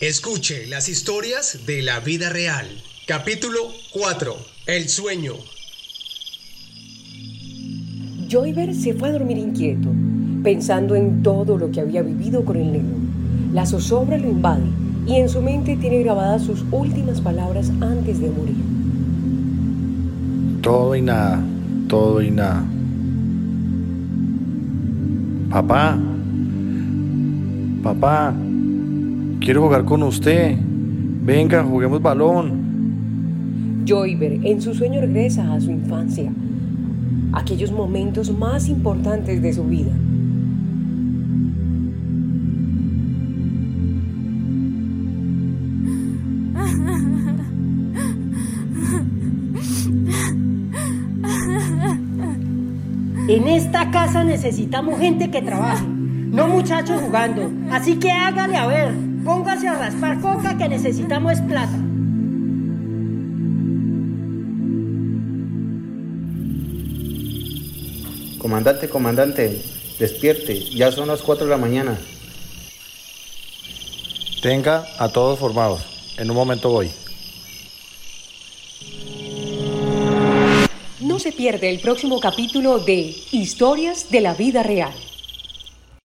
Escuche las historias de la vida real. Capítulo 4. El sueño. Joyver se fue a dormir inquieto, pensando en todo lo que había vivido con el negro. La zozobra lo invade y en su mente tiene grabadas sus últimas palabras antes de morir. Todo y nada, todo y nada. Papá, papá, quiero jugar con usted. Venga, juguemos balón. Joyver en su sueño regresa a su infancia, aquellos momentos más importantes de su vida. En esta casa necesitamos gente que trabaje, no muchachos jugando. Así que hágale a ver, póngase a raspar coca que necesitamos es plata. Comandante, comandante, despierte, ya son las 4 de la mañana. Tenga a todos formados. En un momento voy. No se pierde el próximo capítulo de Historias de la Vida Real.